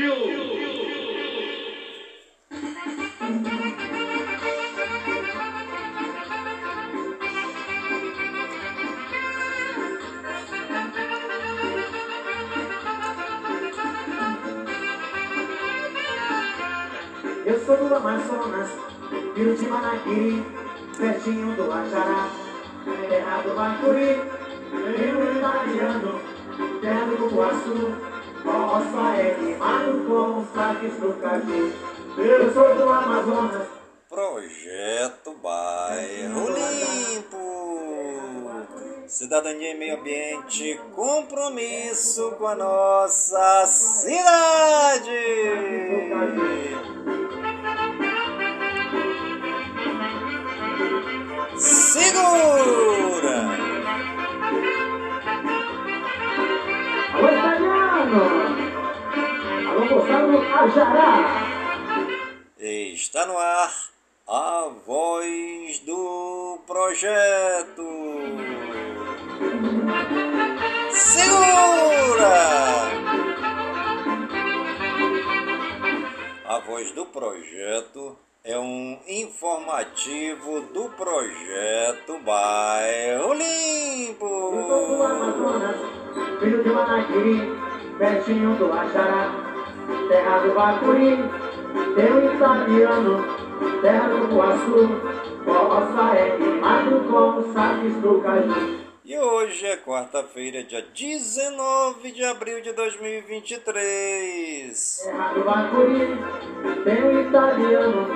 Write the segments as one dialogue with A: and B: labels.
A: Eu sou do Amazonas, filho de Manaquiri, pertinho do Ajará, terra do Bacuri, rio italiano, terra do Roça é queimado com os saques do caju. Eu sou do Amazonas.
B: Projeto Bairro Limpo. Cidadania e meio ambiente, compromisso com a nossa cidade. Segura!
A: Ajará!
B: Está no ar a voz do projeto. Segura! A voz do projeto é um informativo do projeto Bairro
A: Eu sou do
B: Limpo.
A: Amazonas, filho de Manaquiri, pertinho do Ajará, terra do Bacuri, eu italiano, terra do Cuaçu, roça é queimado com saques do caju.
B: E hoje é quarta-feira, dia 19 de abril de 2023.
A: Terra do Bacuri, tem italiano,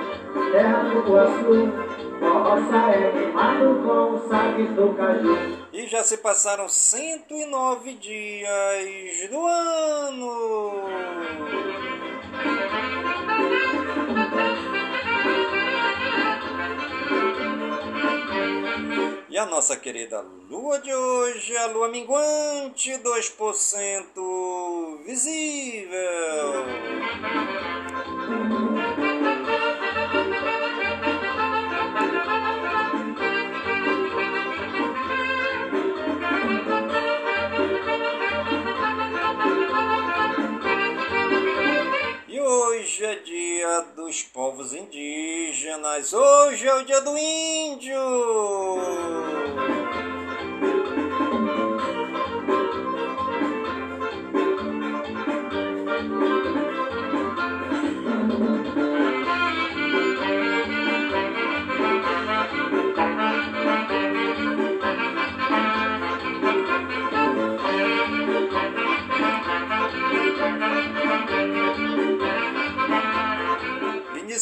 A: terra do Cuaçu, roça é queimado com saques do caju.
B: E já se passaram 109 dias do ano. E a nossa querida lua de hoje a lua minguante 2% visível. Hoje é dia dos povos indígenas. Hoje é o dia do índio.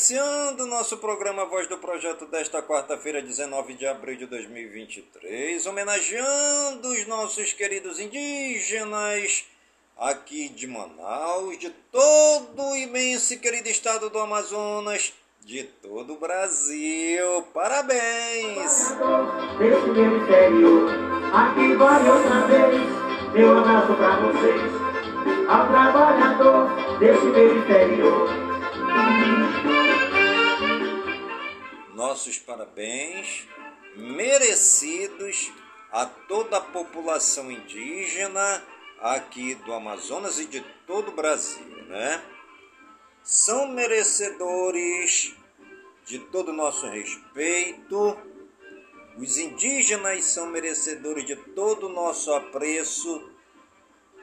B: Iniciando nosso programa Voz do Projeto desta quarta-feira, 19 de abril de 2023, homenageando os nossos queridos indígenas aqui de Manaus, de todo o imenso e querido estado do Amazonas, de todo o Brasil. Parabéns!
A: Desse meu interior, aqui vai outra vez, meu abraço pra vocês, ao trabalhador desse meu interior.
B: Nossos parabéns merecidos a toda a população indígena aqui do Amazonas e de todo o Brasil, né? São merecedores de todo o nosso respeito. Os indígenas são merecedores de todo o nosso apreço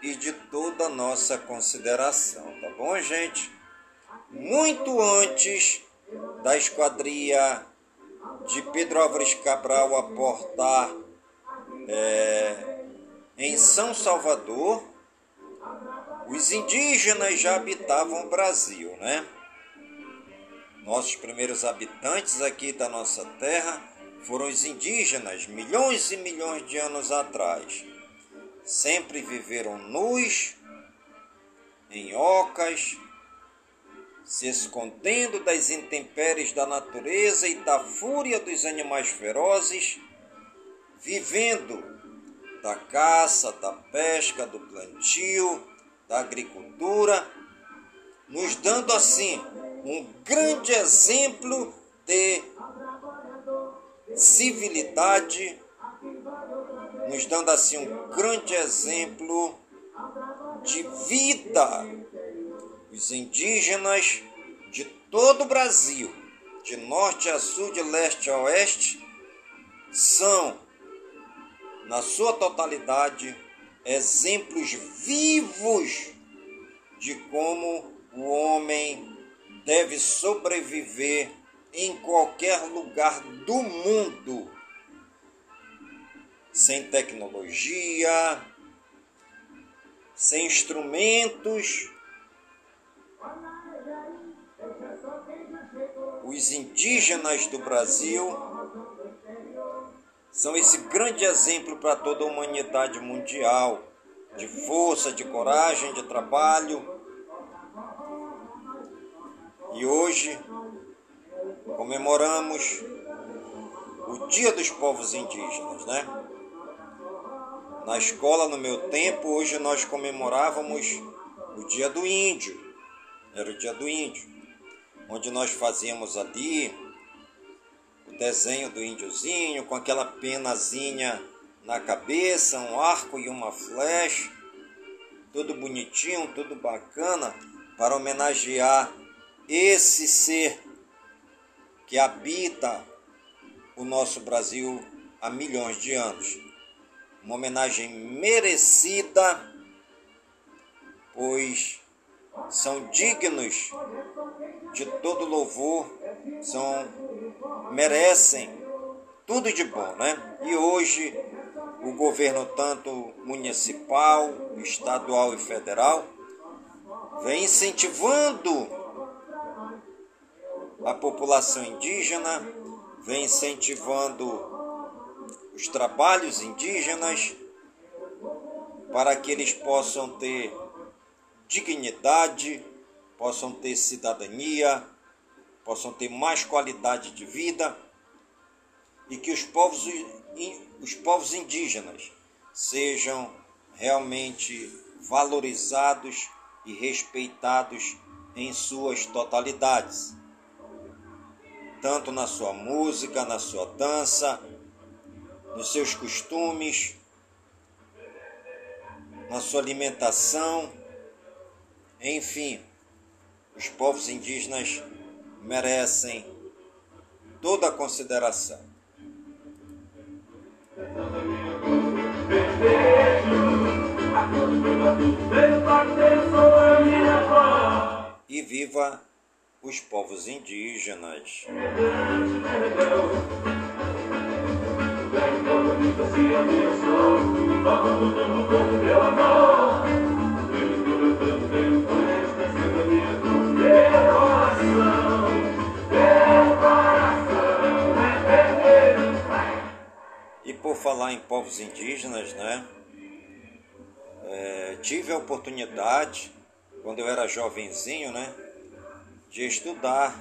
B: e de toda a nossa consideração, tá bom, gente? Muito antes da esquadria de Pedro Álvares Cabral aportar é, em São Salvador, os indígenas já habitavam o Brasil, né? Nossos primeiros habitantes aqui da nossa terra foram os indígenas, milhões e milhões de anos atrás. Sempre viveram nus, em ocas, se escondendo das intempéries da natureza e da fúria dos animais ferozes, vivendo da caça, da pesca, do plantio, da agricultura, nos dando assim um grande exemplo de civilidade, nos dando assim um grande exemplo de vida os indígenas de todo o Brasil, de norte a sul, de leste a oeste, são, na sua totalidade, exemplos vivos de como o homem deve sobreviver em qualquer lugar do mundo, sem tecnologia, sem instrumentos. Os indígenas do Brasil são esse grande exemplo para toda a humanidade mundial de força, de coragem, de trabalho. E hoje comemoramos o Dia dos Povos Indígenas, né? Na escola, no meu tempo, hoje nós comemorávamos o Dia do Índio. Era o Dia do Índio, onde nós fazíamos ali o desenho do índiozinho com aquela penazinha na cabeça, um arco e uma flecha, tudo bonitinho, tudo bacana, para homenagear esse ser que habita o nosso Brasil há milhões de anos. Uma homenagem merecida, pois são dignos de todo louvor, são merecem tudo de bom, né? E hoje o governo tanto municipal, estadual e federal vem incentivando a população indígena, vem incentivando os trabalhos indígenas para que eles possam ter dignidade, possam ter cidadania, possam ter mais qualidade de vida e que os povos os povos indígenas sejam realmente valorizados e respeitados em suas totalidades, tanto na sua música, na sua dança, nos seus costumes, na sua alimentação, enfim, os povos indígenas merecem toda a consideração. E viva os povos indígenas. por falar em povos indígenas, né? É, tive a oportunidade, quando eu era jovenzinho, né? De estudar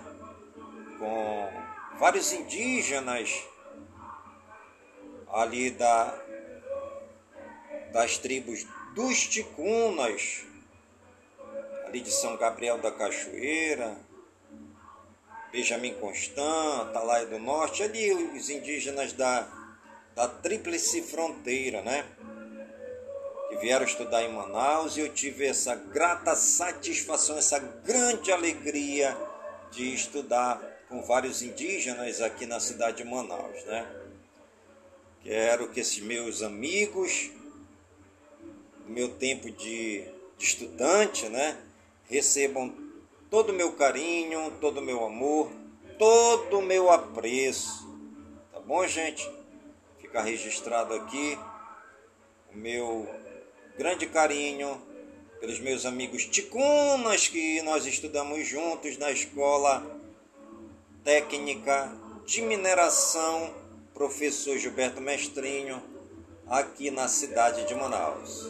B: com vários indígenas ali da, das tribos dos Ticunas, ali de São Gabriel da Cachoeira, Benjamin Constant, Talaia do Norte, ali os indígenas da da Tríplice Fronteira, né? Que vieram estudar em Manaus e eu tive essa grata satisfação, essa grande alegria de estudar com vários indígenas aqui na cidade de Manaus, né? Quero que esses meus amigos, meu tempo de, de estudante, né? Recebam todo o meu carinho, todo o meu amor, todo o meu apreço. Tá bom, gente? Ficar registrado aqui o meu grande carinho pelos meus amigos ticunas que nós estudamos juntos na escola técnica de mineração professor Gilberto Mestrinho aqui na cidade de Manaus.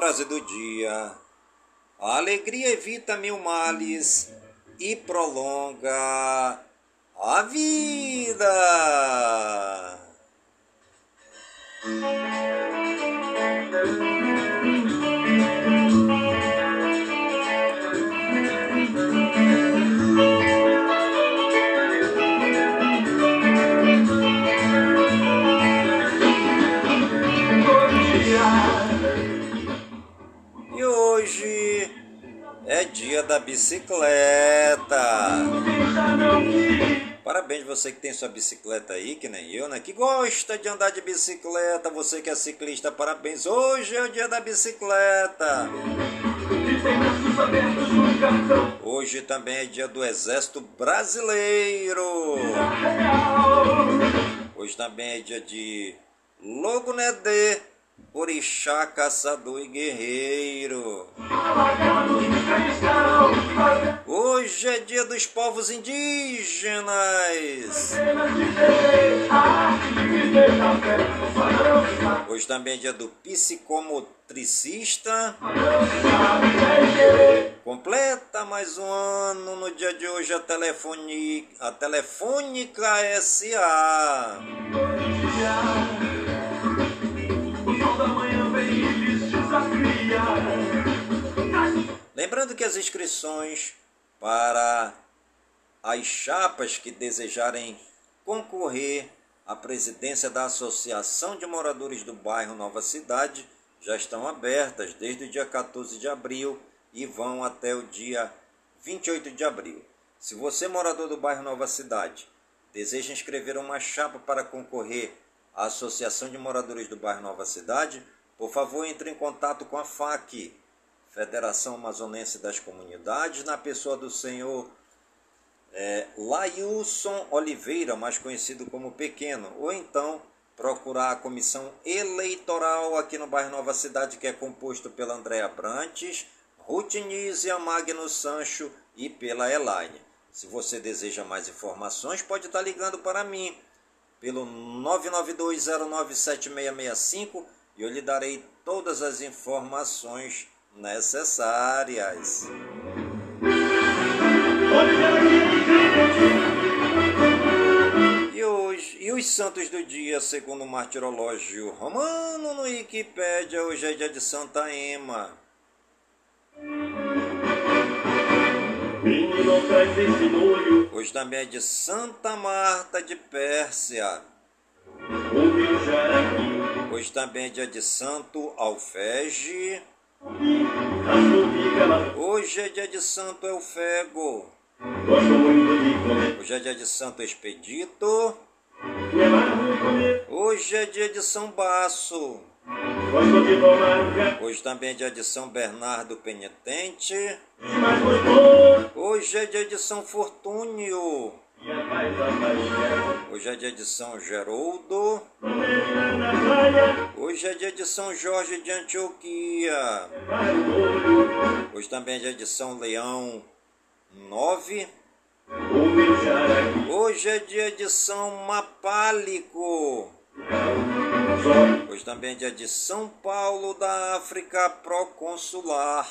B: Frase do dia. A alegria evita mil males e prolonga a vida. Dia da bicicleta. Parabéns você que tem sua bicicleta aí, que nem eu, né? Que gosta de andar de bicicleta, você que é ciclista, parabéns. Hoje é o dia da bicicleta. Hoje também é dia do Exército Brasileiro. Hoje também é dia de Logo Nedê orixá, caçador e guerreiro. Hoje é dia dos povos indígenas. Hoje também é dia do psicomotricista. Completa mais um ano no dia de hoje a, telefone, a Telefônica SA. Que as inscrições para as chapas que desejarem concorrer à presidência da Associação de Moradores do Bairro Nova Cidade já estão abertas desde o dia 14 de abril e vão até o dia 28 de abril. Se você, morador do bairro Nova Cidade, deseja inscrever uma chapa para concorrer à Associação de Moradores do Bairro Nova Cidade, por favor, entre em contato com a FAC, Federação Amazonense das Comunidades, na pessoa do senhor é, Lailson Oliveira, mais conhecido como Pequeno, ou então procurar a comissão eleitoral aqui no bairro Nova Cidade, que é composto pela Andréa Brantes, Ruth Nízia, Magno Sancho e pela Elaine. Se você deseja mais informações, pode estar ligando para mim pelo 992097665 e eu lhe darei todas as informações necessárias. E hoje, e os santos do dia, segundo o martirológio romano no Wikipédia, hoje é dia de Santa Ema. Hoje também é de Santa Marta de Pérsia. Hoje também é dia de Santo Alfege. Hoje é dia de Santo Elfego. Hoje é dia de Santo Expedito. Hoje é dia de São Baço. Hoje também é dia de São Bernardo Penitente. Hoje é dia de São Fortúnio. Hoje é dia de São Geroldo. Hoje é dia de São Jorge de Antioquia. Hoje também é dia de São Leão 9. Hoje é dia de São Mapálico. Hoje também é dia de São Paulo da África Proconsular.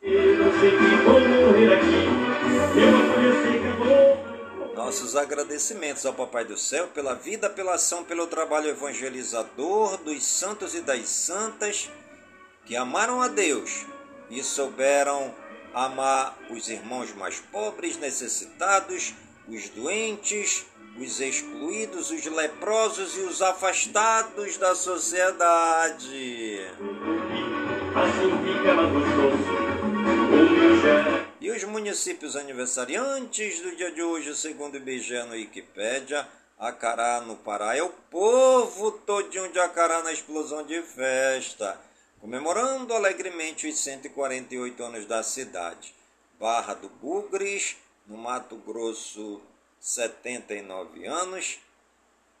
B: Eu sei que vou morrer aqui. Eu nossos agradecimentos ao Papai do Céu pela vida, pela ação, pelo trabalho evangelizador dos santos e das santas que amaram a Deus e souberam amar os irmãos mais pobres, necessitados, os doentes, os excluídos, os leprosos e os afastados da sociedade. Assim fica mais gostoso. E os municípios aniversariantes do dia de hoje, segundo o IBGE no Wikipédia, Acará no Pará é o povo todinho de Acará na explosão de festa, comemorando alegremente os 148 anos da cidade. Barra do Bugres, no Mato Grosso, 79 anos.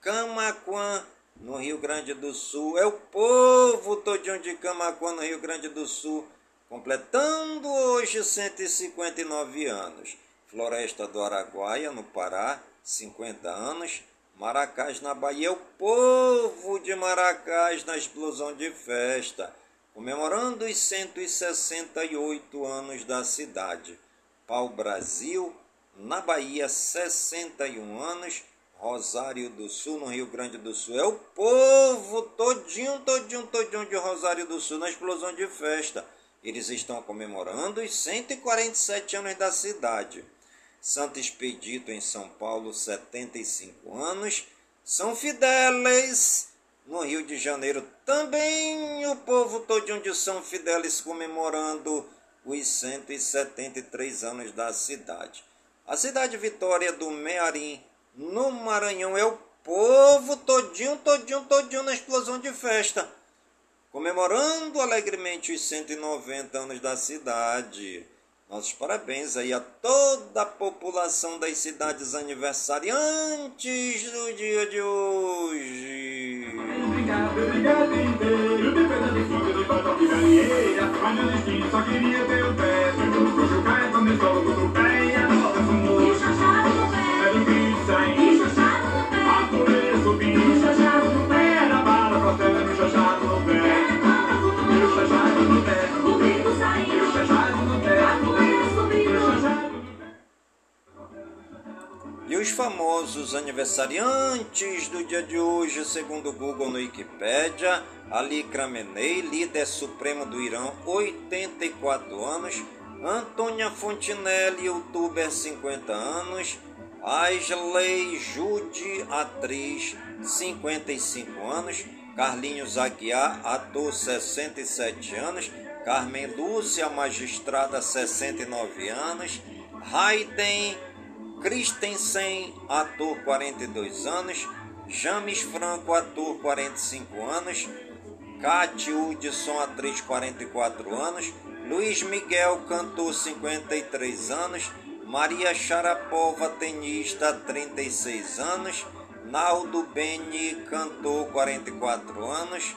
B: Camaquã, no Rio Grande do Sul, é o povo todinho de Camaquã, no Rio Grande do Sul, completando hoje 159 anos. Floresta do Araguaia, no Pará, 50 anos. Maracás, na Bahia, o povo de Maracás na explosão de festa, comemorando os 168 anos da cidade. Pau Brasil, na Bahia, 61 anos. Rosário do Sul, no Rio Grande do Sul. É o povo todinho, todinho, todinho de Rosário do Sul na explosão de festa. Eles estão comemorando os 147 anos da cidade. Santo Expedito em São Paulo, 75 anos. São Fidélis no Rio de Janeiro, também o povo todinho de São Fidélis comemorando os 173 anos da cidade. A cidade Vitória do Mearim, no Maranhão, é o povo todinho, todinho, todinho na explosão de festa, comemorando alegremente os 190 anos da cidade. Nossos parabéns aí a toda a população das cidades aniversariantes do dia de hoje. Obrigado, obrigado. Os famosos aniversariantes do dia de hoje, segundo o Google no Wikipedia, Ali Khamenei, líder supremo do Irã, 84 anos, Antônia Fontinelli, youtuber, 50 anos, Aisley Jude, atriz, 55 anos, Carlinhos Aguiar, ator, 67 anos, Carmen Lúcia, magistrada, 69 anos, Raiden Christensen, ator 42 anos, James Franco, ator 45 anos, Kate Hudson, atriz 44 anos, Luiz Miguel, cantor 53 anos, Maria Sharapova, tenista 36 anos, Naldo Beni, cantor 44 anos,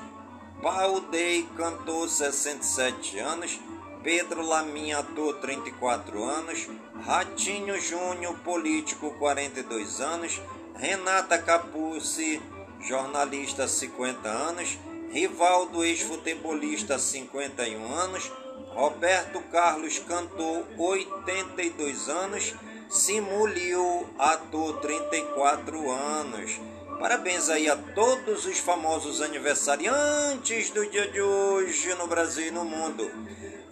B: Paul Day, cantor 67 anos, Pedro Laminha, ator 34 anos, Ratinho Júnior, político, 42 anos. Renata Capucci, jornalista, 50 anos. Rivaldo, ex-futebolista, 51 anos. Roberto Carlos, cantor, 82 anos. Simulio, ator, 34 anos. Parabéns aí a todos os famosos aniversariantes do dia de hoje no Brasil e no mundo.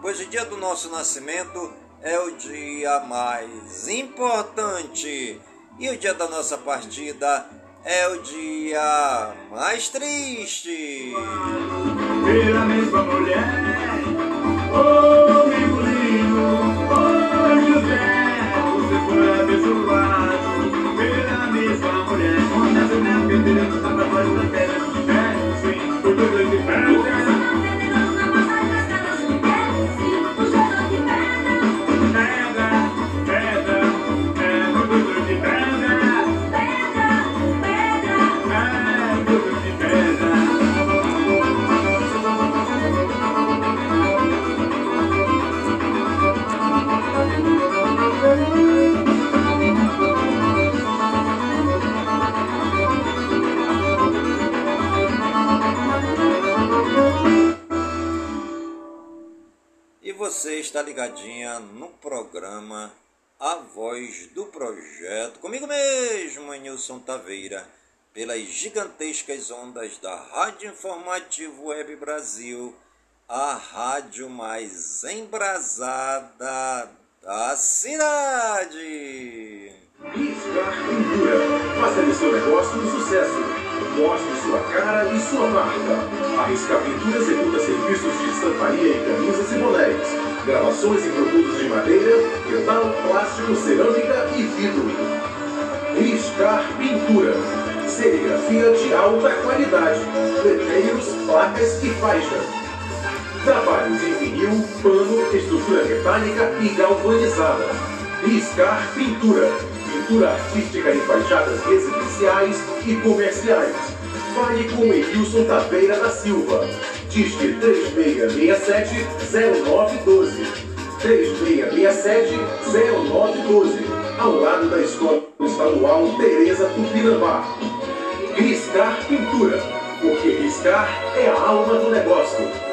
B: pois o dia do nosso nascimento é o dia mais importante e o dia da nossa partida é o dia mais triste. Pela mesma mulher, oh oh José, você foi abençoado pela mesma mulher. Pedreira, tá pra fora da terra, Nilson Taveira, pelas gigantescas ondas da Rádio Informativo Web Brasil, a rádio mais embrasada da cidade.
C: Iscar Pintura, faça de seu negócio um sucesso. Mostre sua cara e sua marca. A Pintura executa serviços de estamparia em camisas e bonés gravações em produtos de madeira, metal, plástico, cerâmica e vidro. Riscar Pintura. Serigrafia de alta qualidade. Letreiros, placas e faixas. Trabalhos em vinil, pano, estrutura metálica e galvanizada. Riscar Pintura. Pintura artística em fachadas residenciais e comerciais. Fale com Edilson Taveira da Silva. Disque 3667-0912. 3667-0912. Ao lado da Escola Estadual Tereza Tupinambá. Riscar Pintura. Porque riscar é a alma do negócio.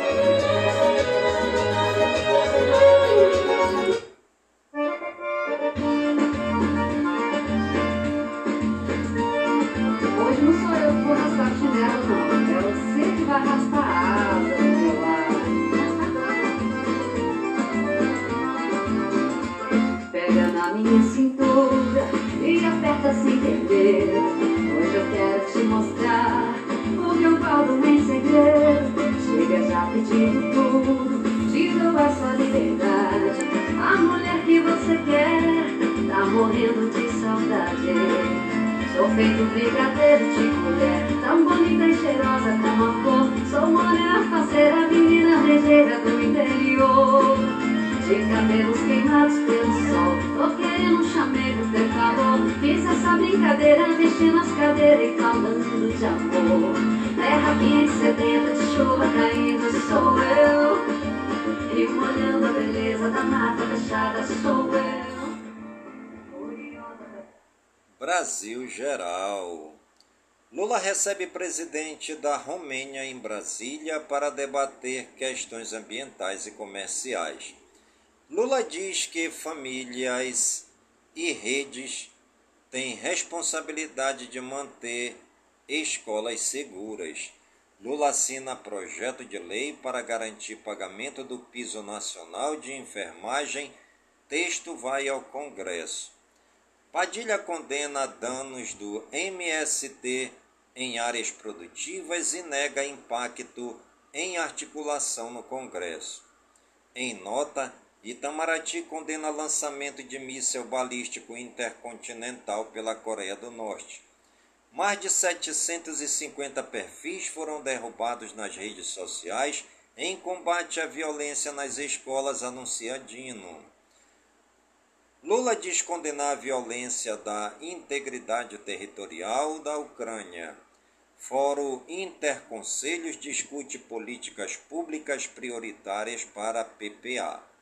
D: Hoje eu quero te mostrar o que eu falo em segredo. Chega já pedindo tudo, te dou essa liberdade. A mulher que você quer tá morrendo de saudade. Sou feito brigadeiro de mulher, tão bonita e cheirosa como a flor. Sou morena, faceira, menina rejeira do interior. De cabelos queimados pelo sol, tô querendo um chamego ter calor. Fiz essa brincadeira, mexendo as cadeiras e falando de amor. Terra quente, sedenta de chuva caindo, sou eu. E molhando a beleza da mata fechada, sou eu.
B: Brasil Geral. Lula recebe presidente da Romênia em Brasília para debater questões ambientais e comerciais. Lula diz que famílias e redes têm responsabilidade de manter escolas seguras. Lula assina projeto de lei para garantir pagamento do piso nacional de enfermagem. Texto vai ao Congresso. Padilha condena danos do MST em áreas produtivas e nega impacto em articulação no Congresso. Em nota, Itamaraty condena lançamento de míssil balístico intercontinental pela Coreia do Norte. Mais de 750 perfis foram derrubados nas redes sociais em combate à violência nas escolas, anuncia Dino. Lula diz condenar a violência da integridade territorial da Ucrânia. Fórum Interconselhos discute políticas públicas prioritárias para a PPA.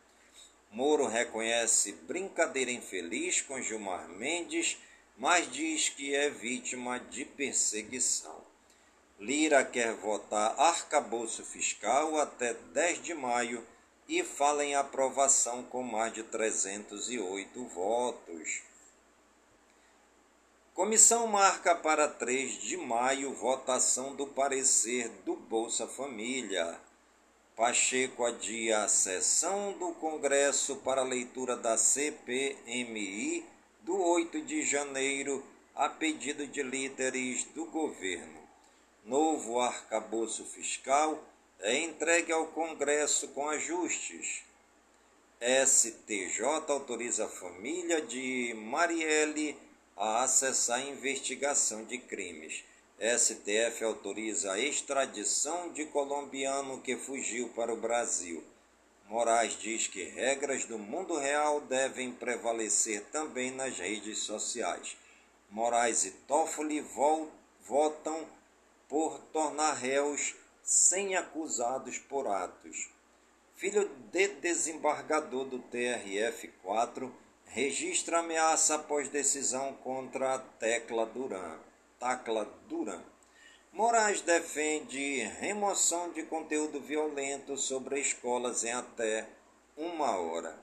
B: Moro reconhece brincadeira infeliz com Gilmar Mendes, mas diz que é vítima de perseguição. Lira quer votar arcabouço fiscal até 10 de maio e fala em aprovação com mais de 308 votos. Comissão marca para 3 de maio votação do parecer do Bolsa Família. Pacheco adia a sessão do Congresso para leitura da CPMI do 8 de janeiro a pedido de líderes do governo. Novo arcabouço fiscal é entregue ao Congresso com ajustes. STJ autoriza a família de Marielle a acessar a investigação de crimes. STF autoriza a extradição de colombiano que fugiu para o Brasil. Moraes diz que regras do mundo real devem prevalecer também nas redes sociais. Moraes e Toffoli votam por tornar réus sem acusados por atos. Filho de desembargador do TRF-4 registra ameaça após decisão contra a Tecla Duran. Tacla Duran. Moraes defende remoção de conteúdo violento sobre escolas em até uma hora.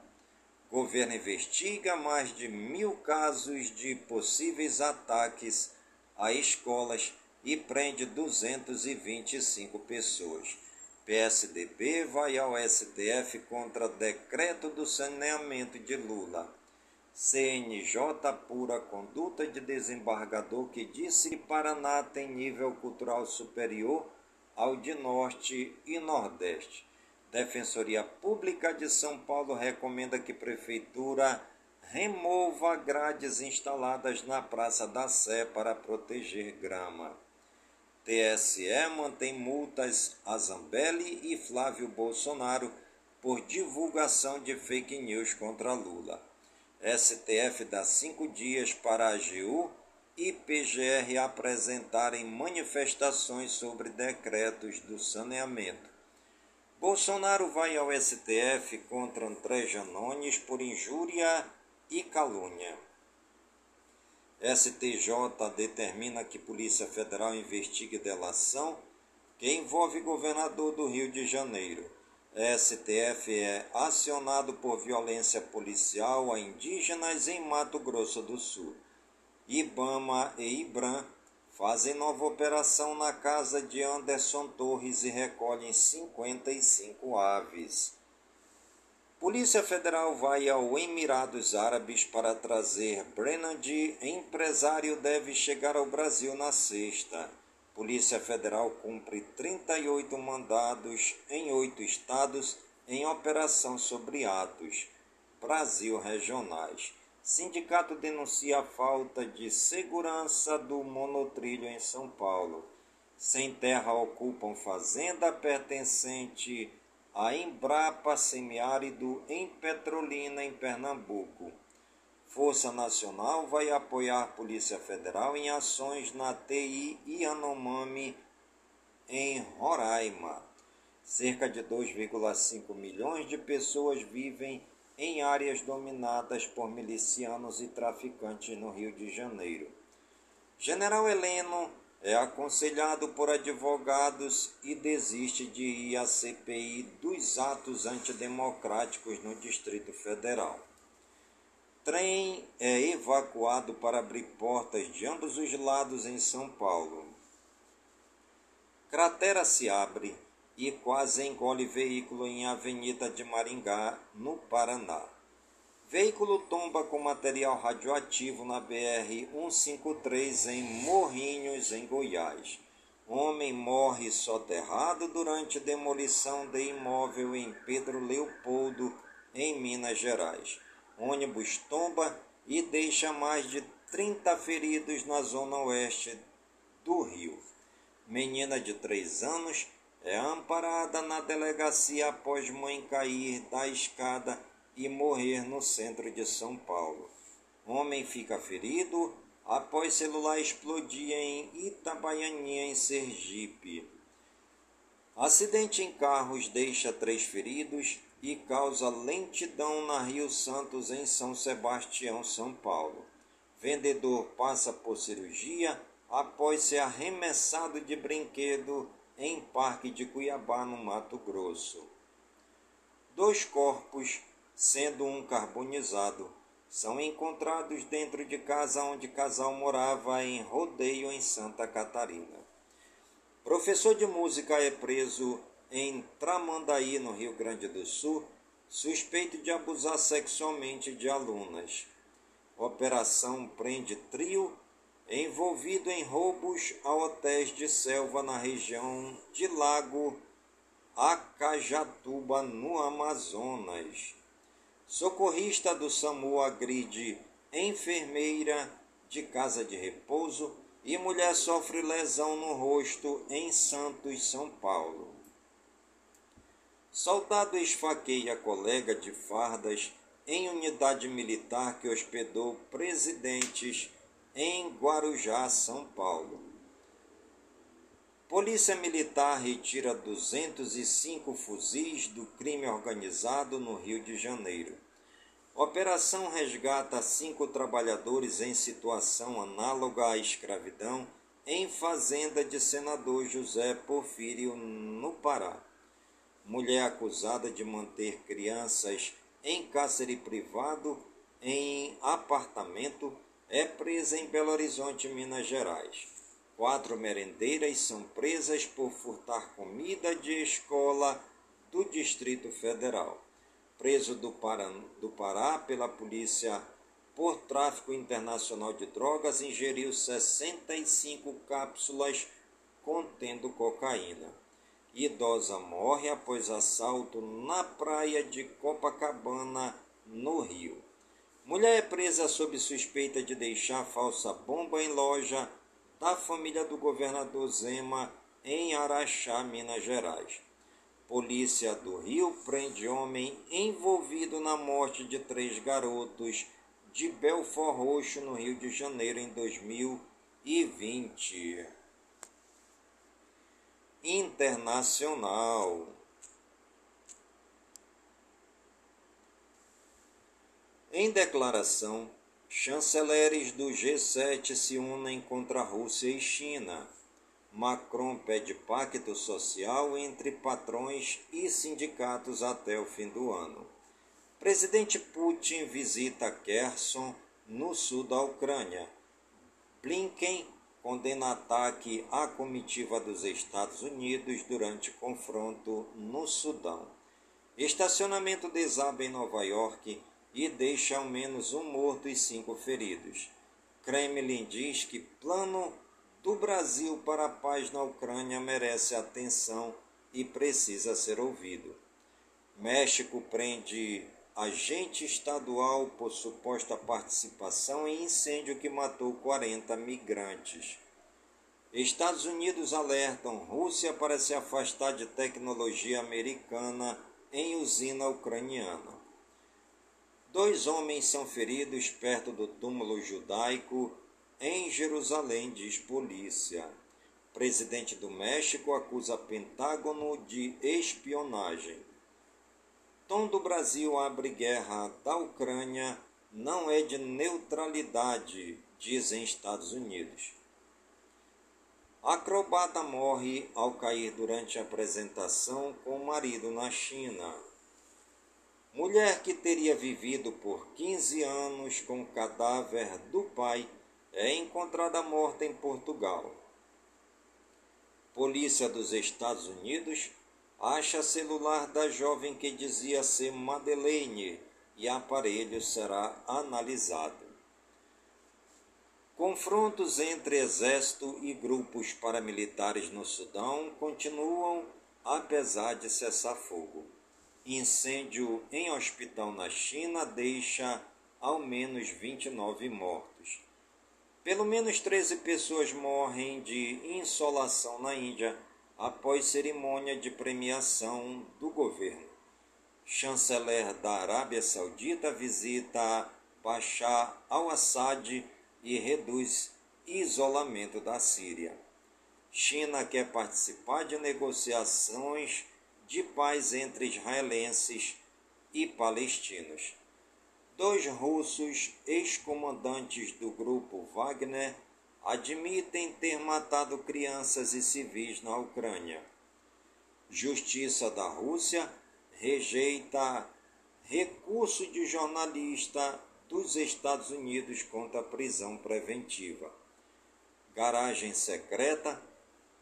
B: Governo investiga mais de mil casos de possíveis ataques a escolas e prende 225 pessoas. PSDB vai ao STF contra decreto do saneamento de Lula. CNJ apura conduta de desembargador que disse que Paraná tem nível cultural superior ao de Norte e Nordeste. Defensoria Pública de São Paulo recomenda que Prefeitura remova grades instaladas na Praça da Sé para proteger grama. TSE mantém multas a Zambelli e Flávio Bolsonaro por divulgação de fake news contra Lula. STF dá cinco dias para a AGU e PGR apresentarem manifestações sobre decretos do saneamento. Bolsonaro vai ao STF contra André Janones por injúria e calúnia. STJ determina que Polícia Federal investigue delação que envolve governador do Rio de Janeiro. STF é acionado por violência policial a indígenas em Mato Grosso do Sul. Ibama e Ibram fazem nova operação na casa de Anderson Torres e recolhem 55 aves. Polícia Federal vai ao Emirados Árabes para trazer Brenand. Empresário deve chegar ao Brasil na sexta. Polícia Federal cumpre 38 mandados em oito estados em operação sobre atos Brasil regionais. Sindicato denuncia a falta de segurança do monotrilho em São Paulo. Sem terra ocupam fazenda pertencente a Embrapa Semiárido em Petrolina, em Pernambuco. Força Nacional vai apoiar Polícia Federal em ações na TI Yanomami, em Roraima. Cerca de 2,5 milhões de pessoas vivem em áreas dominadas por milicianos e traficantes no Rio de Janeiro. General Heleno é aconselhado por advogados e desiste de ir à CPI dos atos antidemocráticos no Distrito Federal. Trem é evacuado para abrir portas de ambos os lados em São Paulo. Cratera se abre e quase engole veículo em Avenida de Maringá, no Paraná. Veículo tomba com material radioativo na BR-153 em Morrinhos, em Goiás. Homem morre soterrado durante demolição de imóvel em Pedro Leopoldo, em Minas Gerais. Ônibus tomba e deixa mais de 30 feridos na zona oeste do Rio. Menina de 3 anos é amparada na delegacia após mãe cair da escada e morrer no centro de São Paulo. Homem fica ferido após celular explodir em Itabaianinha, em Sergipe. Acidente em carros deixa três feridos e causa lentidão na Rio Santos, em São Sebastião, São Paulo. Vendedor passa por cirurgia após ser arremessado de brinquedo em Parque de Cuiabá, no Mato Grosso. Dois corpos sendo um carbonizado, são encontrados dentro de casa onde casal morava em Rodeio, em Santa Catarina. Professor de música é preso em Tramandaí, no Rio Grande do Sul, suspeito de abusar sexualmente de alunas. Operação prende trio envolvido em roubos a hotéis de selva na região de Lago Acajatuba, no Amazonas. Socorrista do SAMU agride enfermeira de casa de repouso e mulher sofre lesão no rosto em Santos, São Paulo. Soldado esfaqueia colega de fardas em unidade militar que hospedou presidentes em Guarujá, São Paulo. Polícia Militar retira 205 fuzis do crime organizado no Rio de Janeiro. Operação resgata cinco trabalhadores em situação análoga à escravidão em fazenda de senador José Porfírio, no Pará. Mulher acusada de manter crianças em cárcere privado em apartamento é presa em Belo Horizonte, Minas Gerais. Quatro merendeiras são presas por furtar comida de escola do Distrito Federal preso do Pará, do Pará pela polícia por tráfico internacional de drogas, ingeriu 65 cápsulas contendo cocaína. Idosa morre após assalto na praia de Copacabana, no Rio. Mulher é presa sob suspeita de deixar falsa bomba em loja da família do governador Zema em Araxá, Minas Gerais. Polícia do Rio prende homem envolvido na morte de três garotos de Belfort Roxo, no Rio de Janeiro, em 2020. Internacional. Em declaração, chanceleres do G7 se unem contra a Rússia e China. Macron pede pacto social entre patrões e sindicatos até o fim do ano. Presidente Putin visita Kherson, no sul da Ucrânia. Blinken condena ataque à comitiva dos Estados Unidos durante confronto no Sudão. Estacionamento desaba em Nova York e deixa ao menos um morto e cinco feridos. Kremlin diz que plano do Brasil para a paz na Ucrânia merece atenção e precisa ser ouvido. México prende agente estadual por suposta participação em incêndio que matou 40 migrantes. Estados Unidos alertam Rússia para se afastar de tecnologia americana em usina ucraniana. Dois homens são feridos perto do túmulo judaico em Jerusalém, diz polícia. Presidente do México acusa Pentágono de espionagem. Tom do Brasil abre guerra da Ucrânia não é de neutralidade, dizem Estados Unidos. Acrobata morre ao cair durante apresentação com o marido na China. Mulher que teria vivido por 15 anos com o cadáver do pai é encontrada morta em Portugal. Polícia dos Estados Unidos acha celular da jovem que dizia ser Madeleine e aparelho será analisado. Confrontos entre exército e grupos paramilitares no Sudão continuam apesar de cessar fogo. Incêndio em hospital na China deixa ao menos 29 mortos. Pelo menos 13 pessoas morrem de insolação na Índia após cerimônia de premiação do governo. Chanceler da Arábia Saudita visita Bashar al-Assad e reduz isolamento da Síria. China quer participar de negociações de paz entre israelenses e palestinos. Dois russos, ex-comandantes do grupo Wagner, admitem ter matado crianças e civis na Ucrânia. Justiça da Rússia rejeita recurso de jornalista dos Estados Unidos contra prisão preventiva. Garagem secreta,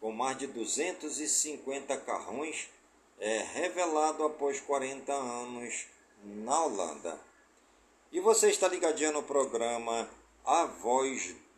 B: com mais de 250 carrões, é revelado após 40 anos na Holanda. E você está ligadinho no programa A Voz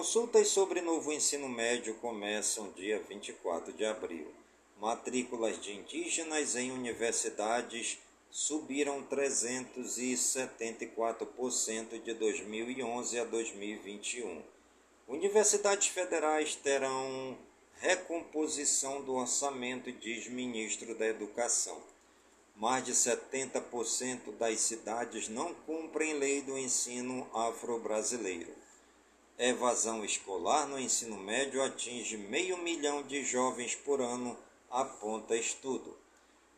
B: Consultas sobre novo ensino médio começam dia 24 de abril. Matrículas de indígenas em universidades subiram 374% de 2011 a 2021. Universidades federais terão recomposição do orçamento, diz ministro da Educação. Mais de 70% das cidades não cumprem lei do ensino afro-brasileiro. Evasão escolar no ensino médio atinge meio milhão de jovens por ano, aponta estudo.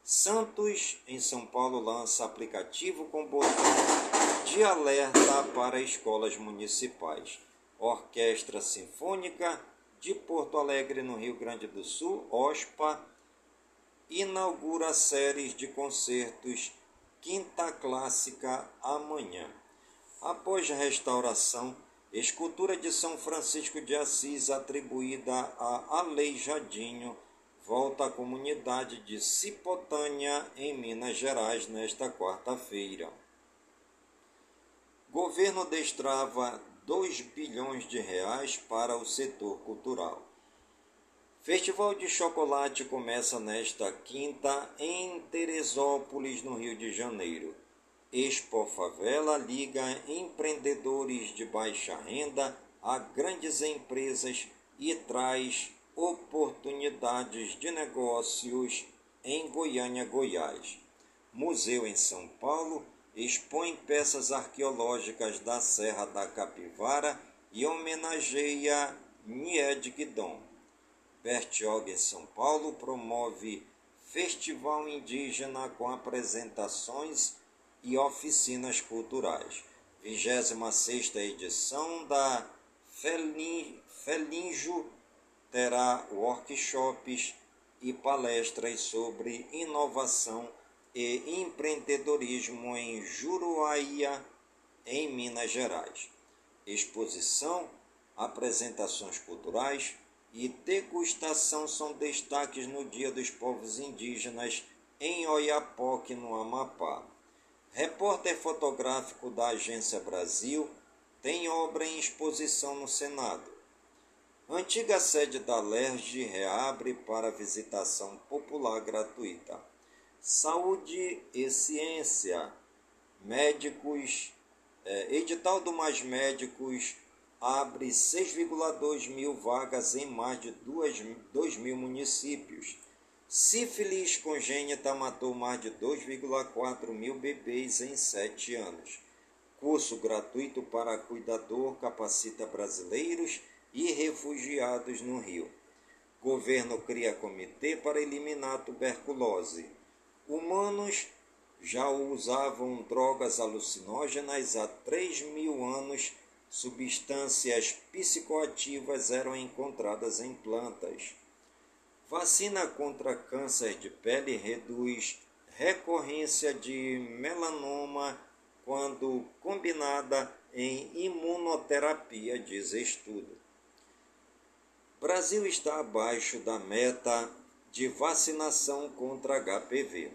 B: Santos, em São Paulo, lança aplicativo com botão de alerta para escolas municipais. Orquestra Sinfônica de Porto Alegre, no Rio Grande do Sul, OSPA, inaugura séries de concertos Quinta Clássica amanhã. Após a restauração, escultura de São Francisco de Assis atribuída a Aleijadinho volta à comunidade de Cipotânia, em Minas Gerais, nesta quarta-feira. Governo destrava 2 bilhões de reais para o setor cultural. Festival de Chocolate começa nesta quinta em Teresópolis, no Rio de Janeiro. Expo Favela liga empreendedores de baixa renda a grandes empresas e traz oportunidades de negócios em Goiânia, Goiás. Museu em São Paulo expõe peças arqueológicas da Serra da Capivara e homenageia Nied Guidon. Em São Paulo promove festival indígena com apresentações e oficinas culturais. 26 edição da Felinjo terá workshops e palestras sobre inovação e empreendedorismo em Juruáia, em Minas Gerais. Exposição, apresentações culturais e degustação são destaques no Dia dos Povos Indígenas em Oiapoque, no Amapá. Repórter fotográfico da Agência Brasil tem obra em exposição no Senado. Antiga sede da LERJ reabre para visitação popular gratuita. Saúde e ciência. Médicos. É, edital do Mais Médicos abre 6,2 mil vagas em mais de 2, 2 mil municípios. Sífilis congênita matou mais de 2,4 mil bebês em sete anos. Curso gratuito para cuidador capacita brasileiros e refugiados no Rio. Governo cria comitê para eliminar a tuberculose. Humanos já usavam drogas alucinógenas há 3 mil anos. Substâncias psicoativas eram encontradas em plantas. Vacina contra câncer de pele reduz recorrência de melanoma quando combinada em imunoterapia, diz estudo. Brasil está abaixo da meta de vacinação contra HPV.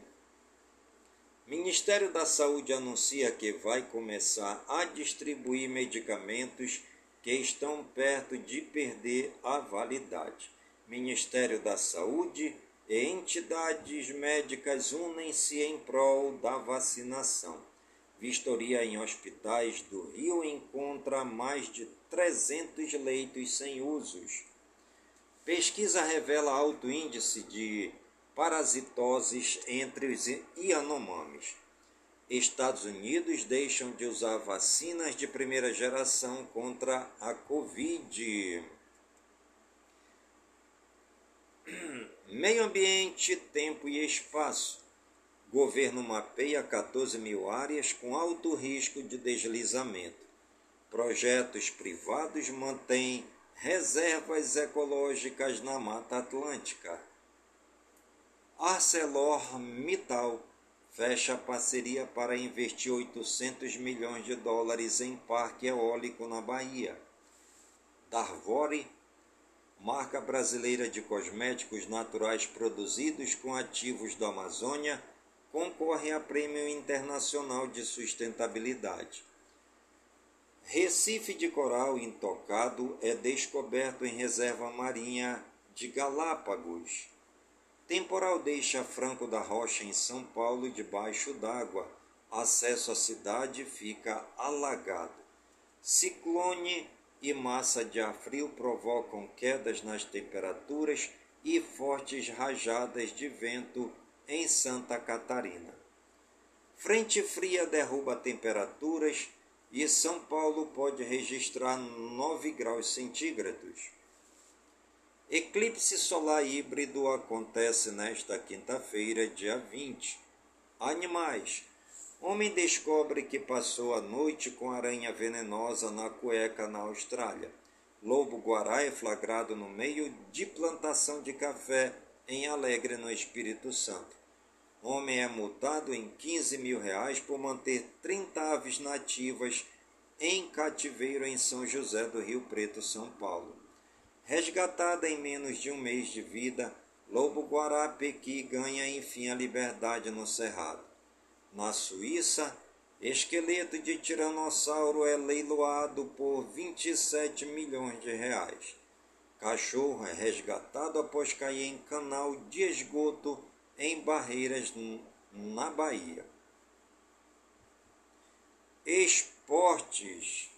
B: Ministério da Saúde anuncia que vai começar a distribuir medicamentos que estão perto de perder a validade. Ministério da Saúde e entidades médicas unem-se em prol da vacinação. Vistoria em hospitais do Rio encontra mais de 300 leitos sem usos. Pesquisa revela alto índice de parasitoses entre os Yanomamis. Estados Unidos deixam de usar vacinas de primeira geração contra a Covid. Meio ambiente, tempo e espaço. Governo mapeia 14 mil áreas com alto risco de deslizamento. Projetos privados mantêm reservas ecológicas na Mata Atlântica. ArcelorMittal fecha parceria para investir 800 milhões de dólares em parque eólico na Bahia. Darvore, marca brasileira de cosméticos naturais produzidos com ativos da Amazônia, concorre a Prêmio Internacional de Sustentabilidade. Recife de coral intocado é descoberto em reserva marinha de Galápagos. Temporal deixa Franco da Rocha em São Paulo debaixo d'água. Acesso à cidade fica alagado. Ciclone e massa de ar frio provocam quedas nas temperaturas e fortes rajadas de vento em Santa Catarina. Frente fria derruba temperaturas e São Paulo pode registrar 9 graus centígrados. Eclipse solar híbrido acontece nesta quinta-feira, dia 20. Animais. Homem descobre que passou a noite com aranha venenosa na cueca na Austrália. Lobo guará é flagrado no meio de plantação de café em Alegre, no Espírito Santo. Homem é multado em 15 mil reais por manter 30 aves nativas em cativeiro em São José do Rio Preto, São Paulo. Resgatada em menos de um mês de vida, Lobo Guará Pequi ganha enfim a liberdade no Cerrado. Na Suíça, esqueleto de tiranossauro é leiloado por 27 milhões de reais. Cachorro é resgatado após cair em canal de esgoto em Barreiras, na Bahia. Esportes.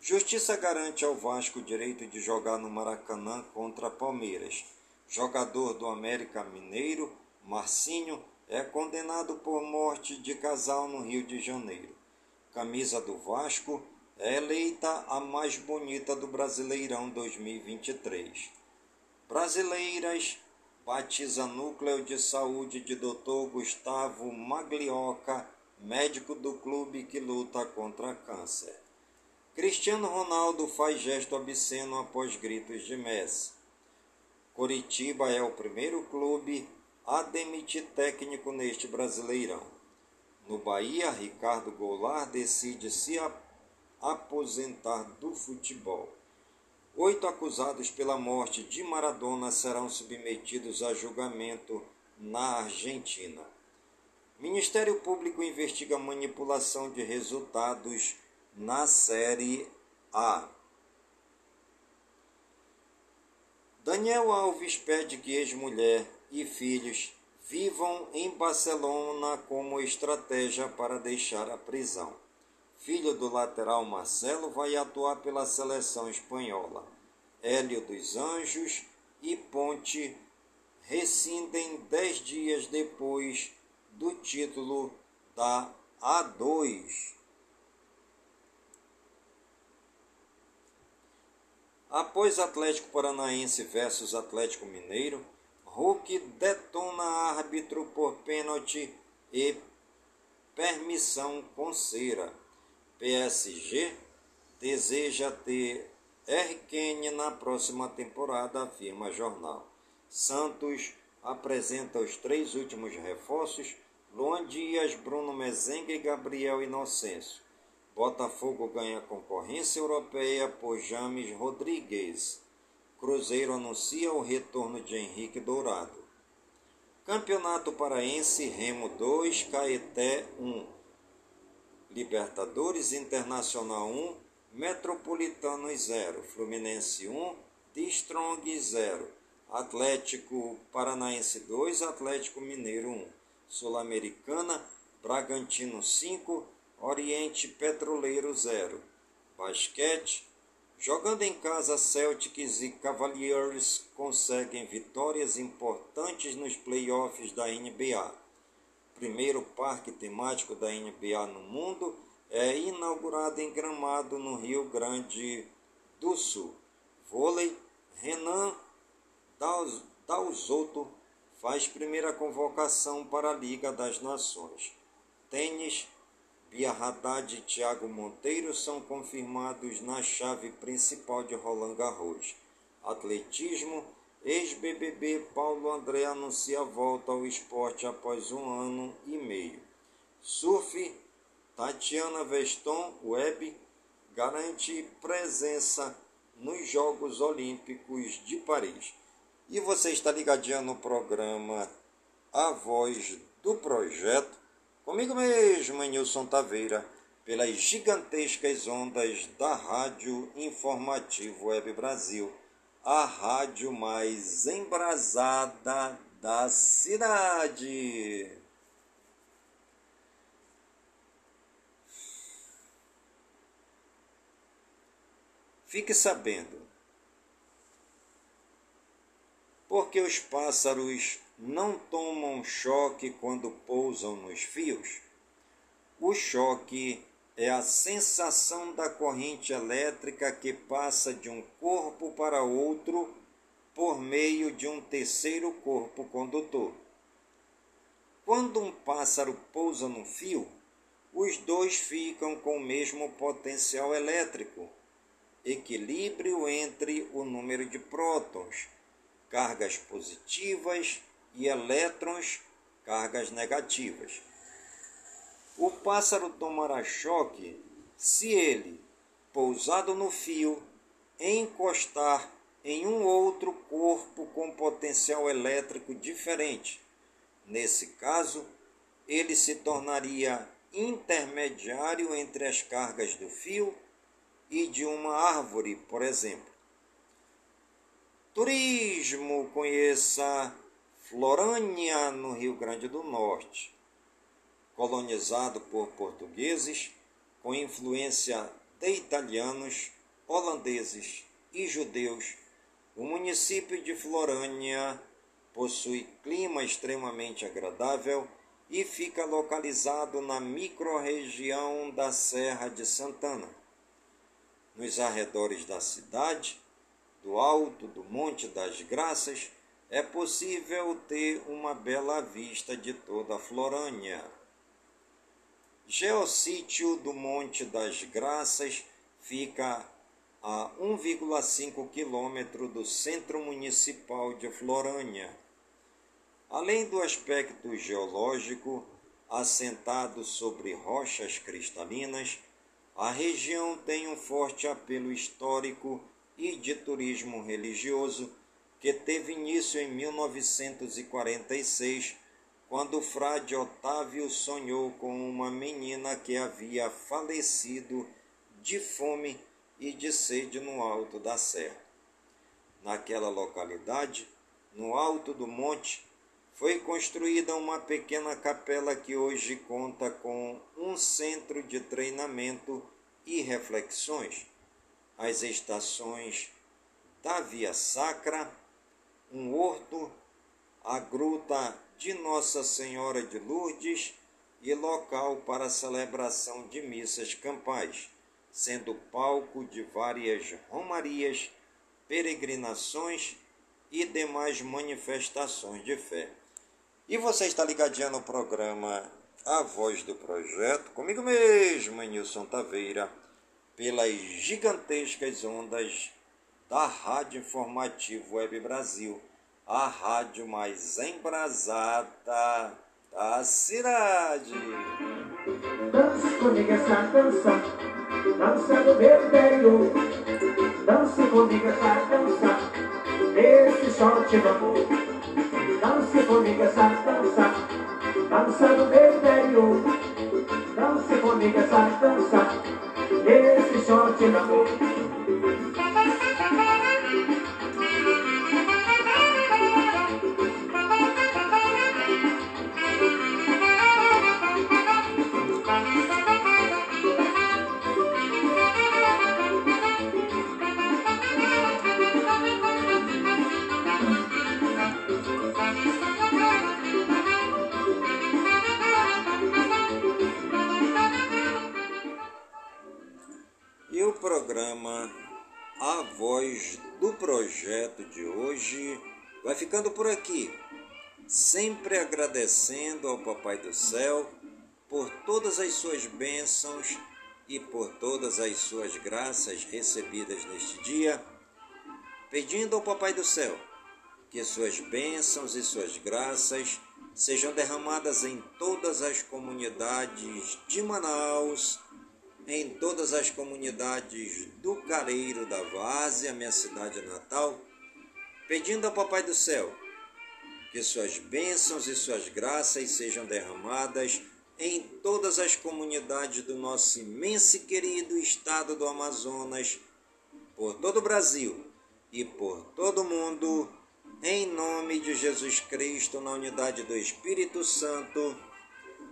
B: Justiça garante ao Vasco o direito de jogar no Maracanã contra Palmeiras. Jogador do América Mineiro, Marcinho, é condenado por morte de casal no Rio de Janeiro. Camisa do Vasco é eleita a mais bonita do Brasileirão 2023. Brasileiras batiza Núcleo de Saúde de Dr. Gustavo Maglioca, médico do clube que luta contra câncer. Cristiano Ronaldo faz gesto obsceno após gritos de Messi. Coritiba é o primeiro clube a demitir técnico neste Brasileirão. No Bahia, Ricardo Goulart decide se aposentar do futebol. Oito acusados pela morte de Maradona serão submetidos a julgamento na Argentina. Ministério Público investiga manipulação de resultados na Série A. Daniel Alves pede que ex-mulher e filhos vivam em Barcelona como estratégia para deixar a prisão filho do lateral Marcelo, vai atuar pela seleção espanhola. Hélio dos Anjos e Ponte rescindem dez dias depois do título da A2. Após Atlético Paranaense versus Atlético Mineiro, Hulk detona árbitro por pênalti e permissão com cera. PSG deseja ter R. Kenny na próxima temporada, afirma jornal. Santos apresenta os três últimos reforços: Luan Dias, Bruno Mezenga e Gabriel Inocêncio. Botafogo ganha concorrência europeia por James Rodrigues. Cruzeiro anuncia o retorno de Henrique Dourado. Campeonato Paraense Remo 2, Caeté 1. Libertadores Internacional 1, Metropolitano 0, Fluminense 1, The Strong 0, Atlético Paranaense 2, Atlético Mineiro 1, Sul-Americana, Bragantino 5, Oriente Petroleiro 0. Basquete, jogando em casa, Celtics e Cavaliers conseguem vitórias importantes nos playoffs da NBA primeiro parque temático da NBA no mundo, é inaugurado em Gramado, no Rio Grande do Sul. Vôlei, Renan Dalzotto faz primeira convocação para a Liga das Nações. Tênis, Bia Haddad e Thiago Monteiro são confirmados na chave principal de Roland Garros. Atletismo, Ex-BBB Paulo André anuncia a volta ao esporte após um ano e meio. Surf, Tatiana Veston Web garante presença nos Jogos Olímpicos de Paris. E você está ligadinho no programa A Voz do Projeto, comigo mesmo, Nilson Taveira, pelas gigantescas ondas da Rádio Informativo Web Brasil a rádio mais embrasada da cidade. Fique sabendo, porque os pássaros não tomam choque quando pousam nos fios. O choque é a sensação da corrente elétrica que passa de um corpo para outro por meio de um terceiro corpo condutor. Quando um pássaro pousa no fio, os dois ficam com o mesmo potencial elétrico, equilíbrio entre o número de prótons, cargas positivas, e elétrons, cargas negativas. O pássaro tomará choque se ele, pousado no fio, encostar em um outro corpo com potencial elétrico diferente. Nesse caso, ele se tornaria intermediário entre as cargas do fio e de uma árvore, por exemplo. Turismo, conheça Florânia, no Rio Grande do Norte colonizado por portugueses, com influência de italianos, holandeses e judeus, o município de Florânia possui clima extremamente agradável e fica localizado na microrregião da Serra de Santana. Nos arredores da cidade, do alto do Monte das Graças, é possível ter uma bela vista de toda a Florânia. Geossítio do Monte das Graças fica a 1,5 quilômetro do centro municipal de Florânia. Além do aspecto geológico, assentado sobre rochas cristalinas, a região tem um forte apelo histórico e de turismo religioso que teve início em 1946 quando o frade Otávio sonhou com uma menina que havia falecido de fome e de sede no alto da serra. Naquela localidade, no alto do monte, foi construída uma pequena capela que hoje conta com um centro de treinamento e reflexões, as estações da Via Sacra, um horto, a gruta de Nossa Senhora de Lourdes e local para celebração de missas campais, sendo palco de várias romarias, peregrinações e demais manifestações de fé. E você está ligadinho no programa A Voz do Projeto, comigo mesmo, Nilson Taveira, pelas gigantescas ondas da Rádio Informativo Web Brasil a rádio mais embrasada da cidade.
A: Dance comigo essa dança, dança do meu interior. Dance comigo essa dança, esse short de amor. Dance comigo essa dança, dança do meu interior. Dance comigo essa dança, esse short de amor.
B: Programa A Voz do Projeto de hoje vai ficando por aqui. Sempre agradecendo ao Papai do Céu por todas as suas bênçãos e por todas as suas graças recebidas neste dia, pedindo ao Papai do Céu que suas bênçãos e suas graças sejam derramadas em todas as comunidades de Manaus em todas as comunidades do Careiro da Várzea, minha cidade natal, pedindo ao Papai do Céu que suas bênçãos e suas graças sejam derramadas em todas as comunidades do nosso imenso e querido estado do Amazonas, por todo o Brasil e por todo mundo, em nome de Jesus Cristo, na unidade do Espírito Santo,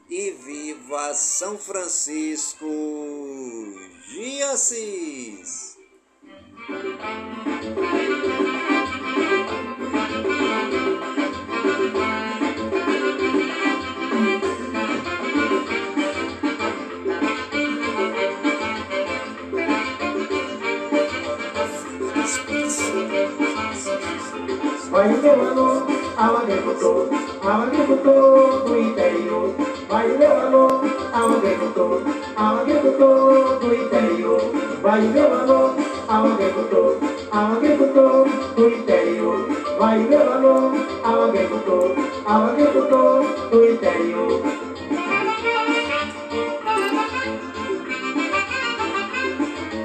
B: e viva São Francisco de Assis!
A: Vai o meu alô ao agricultor, ao agricultor do interior. Vai o meu alô ao agricultor, ao agricultor do interior. Vai o meu alô ao agricultor, ao agricultor do interior. Vai o meu alô ao agricultor, ao agricultor do interior.